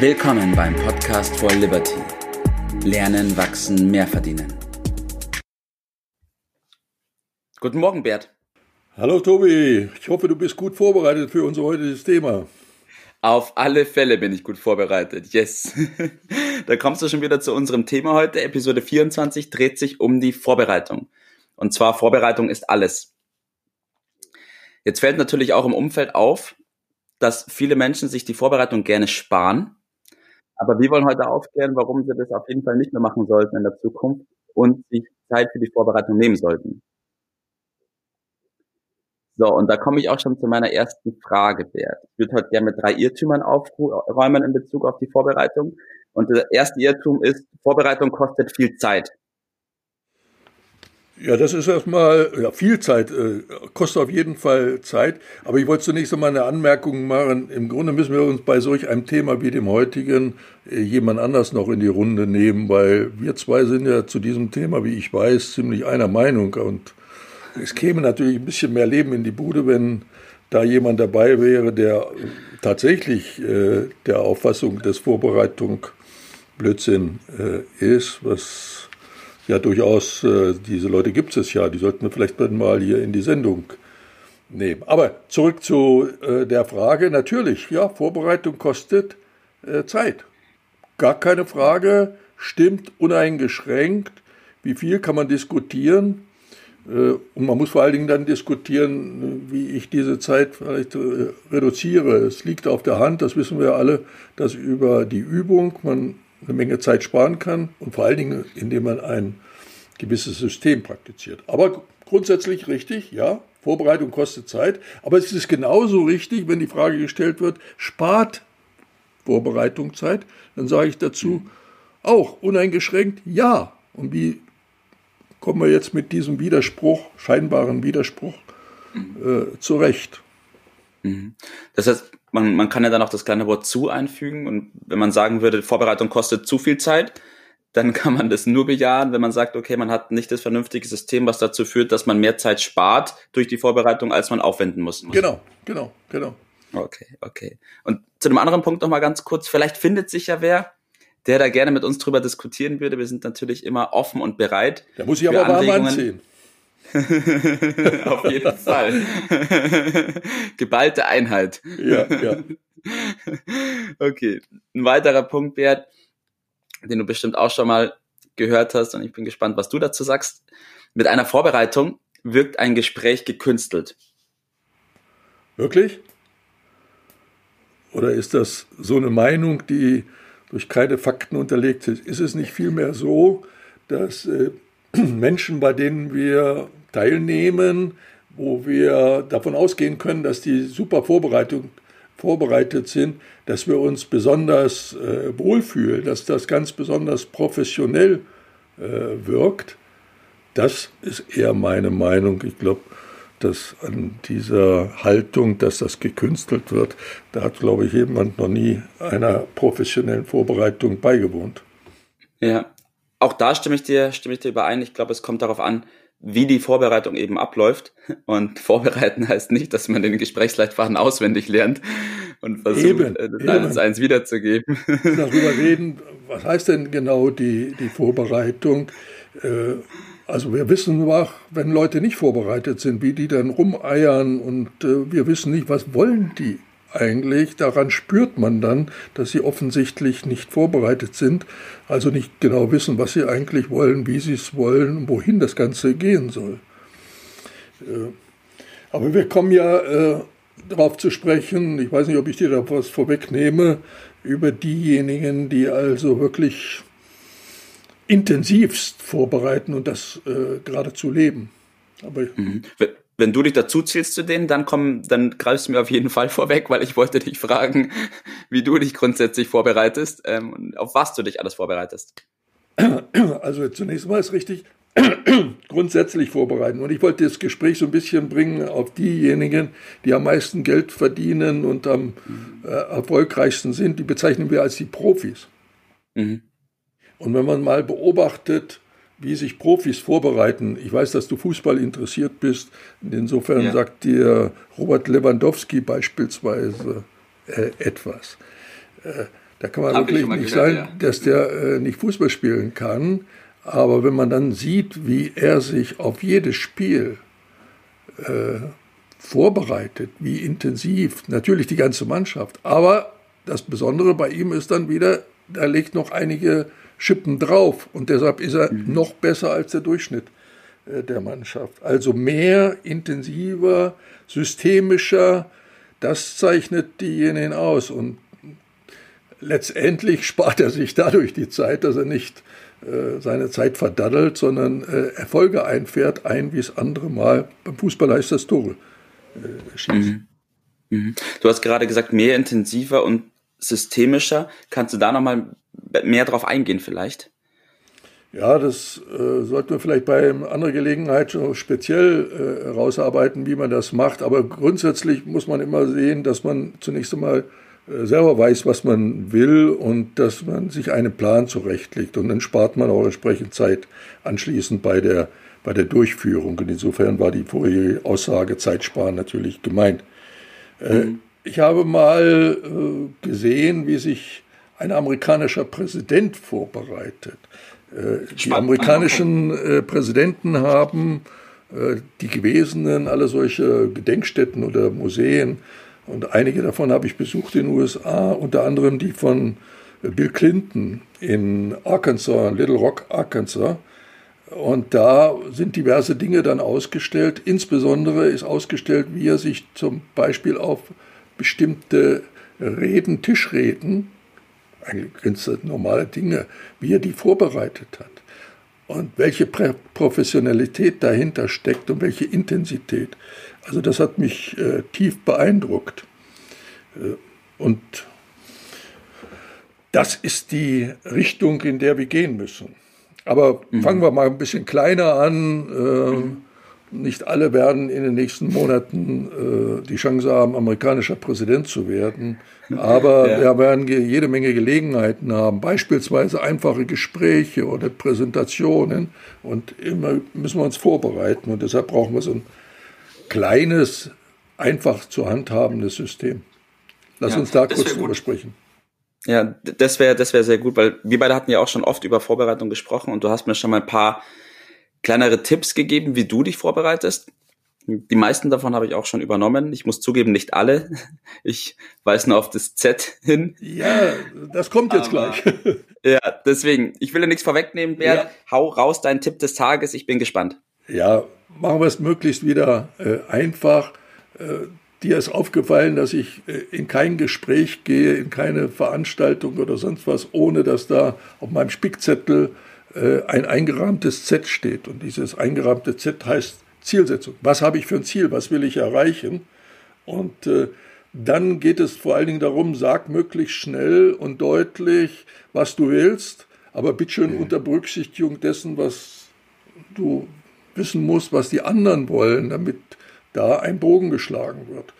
Willkommen beim Podcast for Liberty. Lernen, wachsen, mehr verdienen. Guten Morgen, Bert. Hallo Tobi, ich hoffe, du bist gut vorbereitet für unser heutiges Thema. Auf alle Fälle bin ich gut vorbereitet. Yes. da kommst du schon wieder zu unserem Thema heute. Episode 24 dreht sich um die Vorbereitung. Und zwar Vorbereitung ist alles. Jetzt fällt natürlich auch im Umfeld auf, dass viele Menschen sich die Vorbereitung gerne sparen. Aber wir wollen heute aufklären, warum sie das auf jeden Fall nicht mehr machen sollten in der Zukunft und sich Zeit für die Vorbereitung nehmen sollten. So, und da komme ich auch schon zu meiner ersten Frage, Bert. Ich würde heute gerne mit drei Irrtümern aufräumen in Bezug auf die Vorbereitung. Und der erste Irrtum ist, Vorbereitung kostet viel Zeit. Ja, das ist erstmal ja, viel Zeit, äh, kostet auf jeden Fall Zeit. Aber ich wollte zunächst einmal eine Anmerkung machen. Im Grunde müssen wir uns bei solch einem Thema wie dem heutigen äh, jemand anders noch in die Runde nehmen, weil wir zwei sind ja zu diesem Thema, wie ich weiß, ziemlich einer Meinung. Und es käme natürlich ein bisschen mehr Leben in die Bude, wenn da jemand dabei wäre, der tatsächlich äh, der Auffassung des Vorbereitung Blödsinn äh, ist, was ja durchaus, äh, diese Leute gibt es ja, die sollten wir vielleicht mal hier in die Sendung nehmen. Aber zurück zu äh, der Frage, natürlich, ja, Vorbereitung kostet äh, Zeit. Gar keine Frage, stimmt uneingeschränkt. Wie viel kann man diskutieren? Äh, und man muss vor allen Dingen dann diskutieren, wie ich diese Zeit vielleicht äh, reduziere. Es liegt auf der Hand, das wissen wir alle, dass über die Übung man eine Menge Zeit sparen kann und vor allen Dingen, indem man ein gewisses System praktiziert. Aber grundsätzlich richtig, ja, Vorbereitung kostet Zeit, aber es ist genauso richtig, wenn die Frage gestellt wird, spart Vorbereitung Zeit, dann sage ich dazu auch uneingeschränkt ja. Und wie kommen wir jetzt mit diesem Widerspruch, scheinbaren Widerspruch, äh, zurecht? Mhm. Das heißt, man, man kann ja dann auch das kleine Wort zu einfügen und wenn man sagen würde, Vorbereitung kostet zu viel Zeit, dann kann man das nur bejahen, wenn man sagt, okay, man hat nicht das vernünftige System, was dazu führt, dass man mehr Zeit spart durch die Vorbereitung, als man aufwenden muss. Genau, genau, genau. Okay, okay. Und zu einem anderen Punkt noch mal ganz kurz. Vielleicht findet sich ja wer, der da gerne mit uns drüber diskutieren würde. Wir sind natürlich immer offen und bereit. Da muss ich aber warm anziehen. Auf jeden Fall. Geballte Einheit. Ja, ja. Okay. Ein weiterer Punkt, Bert, den du bestimmt auch schon mal gehört hast und ich bin gespannt, was du dazu sagst. Mit einer Vorbereitung wirkt ein Gespräch gekünstelt. Wirklich? Oder ist das so eine Meinung, die durch keine Fakten unterlegt ist? Ist es nicht vielmehr so, dass äh, Menschen, bei denen wir teilnehmen, wo wir davon ausgehen können, dass die super Vorbereitung, vorbereitet sind, dass wir uns besonders äh, wohlfühlen, dass das ganz besonders professionell äh, wirkt. Das ist eher meine Meinung. Ich glaube, dass an dieser Haltung, dass das gekünstelt wird, da hat, glaube ich, jemand noch nie einer professionellen Vorbereitung beigewohnt. Ja, auch da stimme ich dir, stimme ich dir überein. Ich glaube, es kommt darauf an, wie die Vorbereitung eben abläuft. Und vorbereiten heißt nicht, dass man den Gesprächsleitfaden auswendig lernt und versucht, eben, äh, eins eins wiederzugeben. Darüber reden, was heißt denn genau die, die Vorbereitung? Äh, also wir wissen auch, wenn Leute nicht vorbereitet sind, wie die dann rumeiern und äh, wir wissen nicht, was wollen die eigentlich. Daran spürt man dann, dass sie offensichtlich nicht vorbereitet sind, also nicht genau wissen, was sie eigentlich wollen, wie sie es wollen wohin das Ganze gehen soll. Äh, aber wir kommen ja äh, darauf zu sprechen, ich weiß nicht, ob ich dir da was vorwegnehme, über diejenigen, die also wirklich intensivst vorbereiten und das äh, geradezu leben. Aber mhm wenn du dich dazu zählst zu denen, dann komm, dann greifst du mir auf jeden Fall vorweg, weil ich wollte dich fragen, wie du dich grundsätzlich vorbereitest ähm, und auf was du dich alles vorbereitest. Also zunächst mal ist richtig grundsätzlich vorbereiten. Und ich wollte das Gespräch so ein bisschen bringen auf diejenigen, die am meisten Geld verdienen und am äh, erfolgreichsten sind. Die bezeichnen wir als die Profis. Mhm. Und wenn man mal beobachtet, wie sich Profis vorbereiten. Ich weiß, dass du Fußball interessiert bist. Insofern ja. sagt dir Robert Lewandowski beispielsweise äh, etwas. Äh, Da kann man Hab wirklich nicht gehört, sagen, ja. dass der äh, nicht Fußball spielen kann. Aber wenn man dann sieht, wie er sich auf jedes Spiel äh, vorbereitet, wie intensiv, natürlich die ganze Mannschaft. Aber das Besondere bei ihm ist dann wieder, er legt noch einige Schippen drauf und deshalb ist er mhm. noch besser als der Durchschnitt äh, der Mannschaft. Also mehr, intensiver, systemischer, das zeichnet diejenigen aus und letztendlich spart er sich dadurch die Zeit, dass er nicht äh, seine Zeit verdaddelt, sondern äh, Erfolge einfährt, ein wie es andere Mal beim Fußball heißt das Tore äh, schießen. Mhm. Mhm. Du hast gerade gesagt, mehr intensiver und systemischer. Kannst du da nochmal mehr drauf eingehen vielleicht? Ja, das äh, sollten wir vielleicht bei anderer Gelegenheit schon speziell äh, herausarbeiten, wie man das macht. Aber grundsätzlich muss man immer sehen, dass man zunächst einmal äh, selber weiß, was man will und dass man sich einen Plan zurechtlegt. Und dann spart man auch entsprechend Zeit anschließend bei der, bei der Durchführung. Und insofern war die vorherige Aussage Zeitsparen natürlich gemeint. Äh, mhm. Ich habe mal äh, gesehen, wie sich ein amerikanischer Präsident vorbereitet. Äh, die amerikanischen äh, Präsidenten haben äh, die Gewesenen alle solche Gedenkstätten oder Museen und einige davon habe ich besucht in den USA, unter anderem die von Bill Clinton in Arkansas, Little Rock, Arkansas. Und da sind diverse Dinge dann ausgestellt. Insbesondere ist ausgestellt, wie er sich zum Beispiel auf bestimmte Reden, Tischreden eigentlich ganz normale Dinge, wie er die vorbereitet hat und welche Professionalität dahinter steckt und welche Intensität. Also das hat mich äh, tief beeindruckt. Äh, und das ist die Richtung, in der wir gehen müssen. Aber mhm. fangen wir mal ein bisschen kleiner an. Äh, mhm. Nicht alle werden in den nächsten Monaten äh, die Chance haben, amerikanischer Präsident zu werden. Aber ja. wir werden jede Menge Gelegenheiten haben, beispielsweise einfache Gespräche oder Präsentationen. Und immer müssen wir uns vorbereiten. Und deshalb brauchen wir so ein kleines, einfach zu handhabendes System. Lass ja, uns da kurz drüber sprechen. Ja, das wäre das wäre sehr gut, weil wir beide hatten ja auch schon oft über Vorbereitung gesprochen und du hast mir schon mal ein paar kleinere Tipps gegeben, wie du dich vorbereitest. Die meisten davon habe ich auch schon übernommen. Ich muss zugeben, nicht alle. Ich weiß nur auf das Z hin. Ja, das kommt jetzt Aber, gleich. Ja, deswegen, ich will ja nichts vorwegnehmen, Bert. Ja. Hau raus deinen Tipp des Tages. Ich bin gespannt. Ja, machen wir es möglichst wieder äh, einfach. Äh, dir ist aufgefallen, dass ich äh, in kein Gespräch gehe, in keine Veranstaltung oder sonst was, ohne dass da auf meinem Spickzettel ein eingerahmtes Z steht. Und dieses eingerahmte Z heißt Zielsetzung. Was habe ich für ein Ziel? Was will ich erreichen? Und äh, dann geht es vor allen Dingen darum, sag möglichst schnell und deutlich, was du willst, aber bitteschön mhm. unter Berücksichtigung dessen, was du wissen musst, was die anderen wollen, damit da ein Bogen geschlagen wird.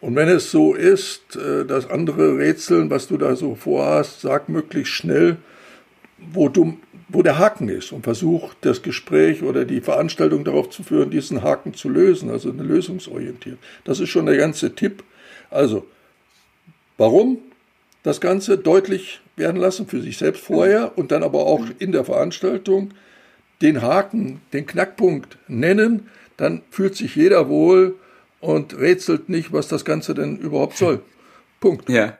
Und wenn es so ist, äh, dass andere rätseln, was du da so vorhast, sag möglichst schnell, wo du wo der Haken ist und versucht, das Gespräch oder die Veranstaltung darauf zu führen, diesen Haken zu lösen, also eine lösungsorientiert. Das ist schon der ganze Tipp. Also, warum das Ganze deutlich werden lassen für sich selbst vorher und dann aber auch in der Veranstaltung den Haken, den Knackpunkt nennen, dann fühlt sich jeder wohl und rätselt nicht, was das Ganze denn überhaupt soll. Punkt. Ja.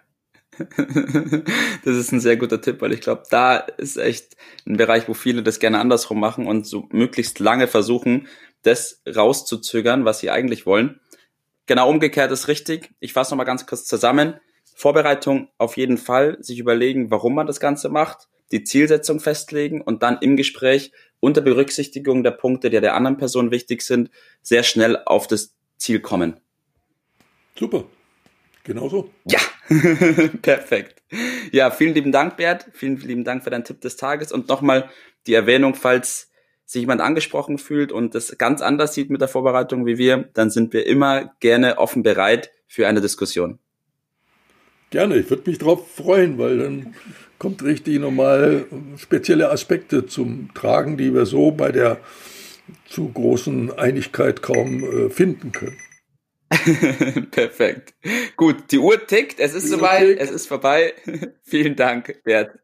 das ist ein sehr guter Tipp, weil ich glaube, da ist echt ein Bereich, wo viele das gerne andersrum machen und so möglichst lange versuchen, das rauszuzögern, was sie eigentlich wollen. Genau umgekehrt ist richtig. Ich fasse nochmal ganz kurz zusammen. Vorbereitung auf jeden Fall, sich überlegen, warum man das Ganze macht, die Zielsetzung festlegen und dann im Gespräch unter Berücksichtigung der Punkte, die der anderen Person wichtig sind, sehr schnell auf das Ziel kommen. Super. Genau so. Ja, perfekt. Ja, vielen lieben Dank, Bert. Vielen lieben Dank für deinen Tipp des Tages und nochmal die Erwähnung, falls sich jemand angesprochen fühlt und das ganz anders sieht mit der Vorbereitung wie wir, dann sind wir immer gerne offen bereit für eine Diskussion. Gerne, ich würde mich darauf freuen, weil dann kommt richtig nochmal spezielle Aspekte zum Tragen, die wir so bei der zu großen Einigkeit kaum äh, finden können. Perfekt. Gut, die Uhr tickt, es ist soweit, es ist vorbei. Vielen Dank, Bert.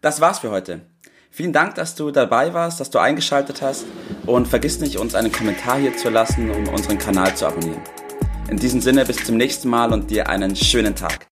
Das war's für heute. Vielen Dank, dass du dabei warst, dass du eingeschaltet hast und vergiss nicht, uns einen Kommentar hier zu lassen, um unseren Kanal zu abonnieren. In diesem Sinne, bis zum nächsten Mal und dir einen schönen Tag.